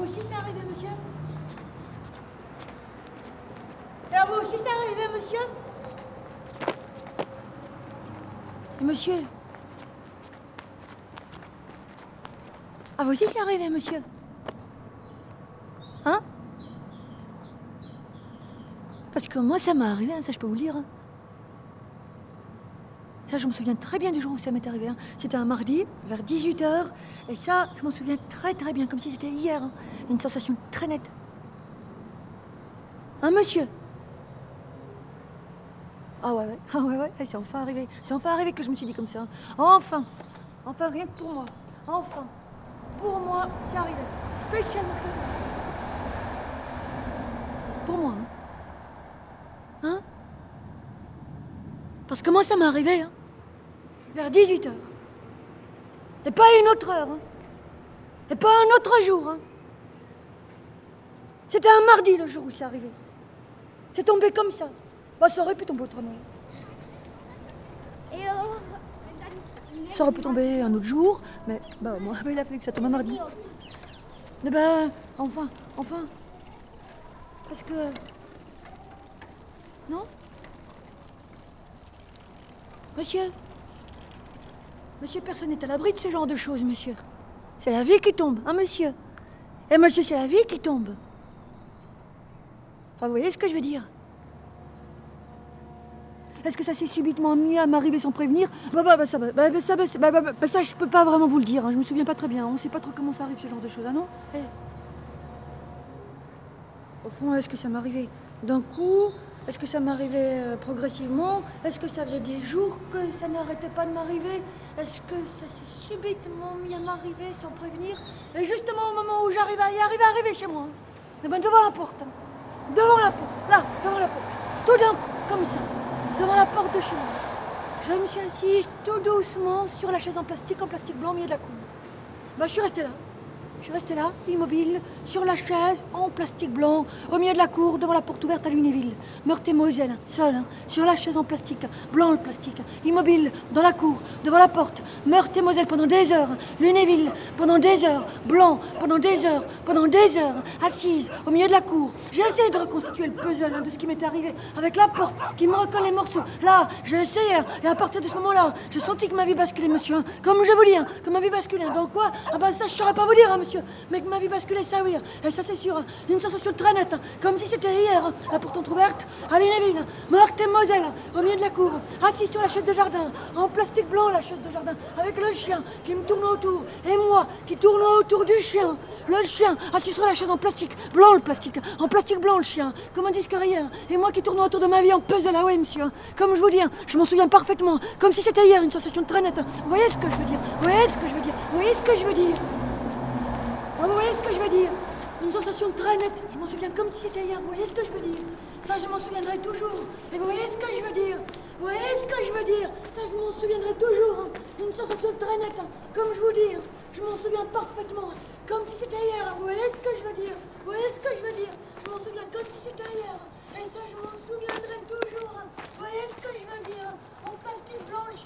monsieur Et à vous aussi, c'est arrivé, monsieur Et monsieur À vous aussi, c'est arrivé, monsieur Hein Parce que moi, ça m'est arrivé, hein, ça je peux vous le dire. hein. Je me souviens très bien du jour où ça m'est arrivé. hein. C'était un mardi, vers 18h. Et ça, je m'en souviens très très bien, comme si c'était hier. hein. Une sensation très nette. Hein, monsieur? Ah ouais, ouais, ah ouais, ouais, c'est enfin arrivé. C'est enfin arrivé que je me suis dit comme ça. Enfin Enfin, rien que pour moi. Enfin Pour moi, c'est arrivé. Spécialement pour moi. Pour moi, hein. Hein? Parce que moi, ça m'est arrivé, hein. Vers 18h. Et pas une autre heure, hein. Et pas un autre jour, hein. C'était un mardi le jour où c'est arrivé. C'est tombé comme ça. Bah, ça aurait pu tomber autrement. Et euh, Ça aurait pu tomber un autre jour, mais bah, moi, il a fallu que ça tombe un mardi. Eh ben, enfin, enfin. Parce que. Non? Monsieur? Monsieur, personne n'est à l'abri de ce genre de choses, monsieur. C'est la vie qui tombe, hein, monsieur? Et monsieur, c'est la vie qui tombe. Enfin, vous voyez ce que je veux dire? Est-ce que ça s'est subitement mis à m'arriver sans prévenir? Bah, bah, bah, ça, bah, bah, ça, bah, bah, bah, bah, ça, je peux pas vraiment vous le dire. hein. Je me souviens pas très bien. On sait pas trop comment ça arrive, ce genre de choses, ah non? Eh. Au fond, est-ce que ça m'arrivait d'un coup Est-ce que ça m'arrivait euh, progressivement? Est-ce que ça faisait des jours que ça n'arrêtait pas de m'arriver? Est-ce que ça s'est subitement mis à m'arriver sans prévenir? Et justement au moment où j'arrive à y arriver, arriver chez moi, eh ben devant la porte, hein. devant la porte, là, devant la porte, tout d'un coup, comme ça, devant la porte de chez moi, je me suis assise tout doucement sur la chaise en plastique, en plastique blanc au milieu de la cour. Bah, je suis restée là. Je restée là, immobile, sur la chaise, en plastique blanc, au milieu de la cour, devant la porte ouverte à Lunéville. Meurthe-et-Moselle, seule, hein, sur la chaise en plastique, blanc le plastique, immobile, dans la cour, devant la porte. Meurthe-et-Moselle pendant des heures, Lunéville, pendant des heures, blanc, pendant des heures, pendant des heures, assise, au milieu de la cour. J'ai essayé de reconstituer le puzzle hein, de ce qui m'était arrivé, avec la porte qui me recolle les morceaux. Là, j'ai essayé, et à partir de ce moment-là, j'ai senti que ma vie basculait, monsieur. hein. Comme je vous dis, que ma vie basculait. Dans quoi? Ah ben ça, je saurais pas vous dire, hein, monsieur. Mais que ma vie basculait, ça oui. Et ça, c'est sûr. Une sensation très nette, comme si c'était hier. La porte entrouverte, à Lunéville. Meurthe et Moselle, au milieu de la cour, assis sur la chaise de jardin, en plastique blanc, la chaise de jardin, avec le chien qui me tourne autour, et moi qui tourne autour du chien. Le chien, assis sur la chaise en plastique, blanc le plastique, en plastique blanc le chien, comme un disque rien. Et moi qui tourne autour de ma vie en puzzle, ah ouais, monsieur. Comme je vous dis, hein, je m'en souviens parfaitement, comme si c'était hier, une sensation très nette. Vous voyez ce que je veux dire? Vous voyez ce que je veux dire? Vous voyez ce que je veux dire? Ah, vous voyez ce que je veux dire Une sensation très nette. Je m'en souviens comme si c'était hier. Vous voyez ce que je veux dire? Ça, je m'en souviendrai toujours. Et vous voyez ce que je veux dire? Vous voyez ce que je veux dire? Ça, je m'en souviendrai toujours. hein. Une sensation très nette. hein. Comme je vous dis, hein. je m'en souviens parfaitement. Comme si c'était hier. Vous voyez ce que je veux dire? Vous voyez ce que je veux dire? Je m'en souviens comme si c'était hier. Et ça, je m'en souviendrai toujours. Vous voyez ce que je veux dire En plastique blanc, le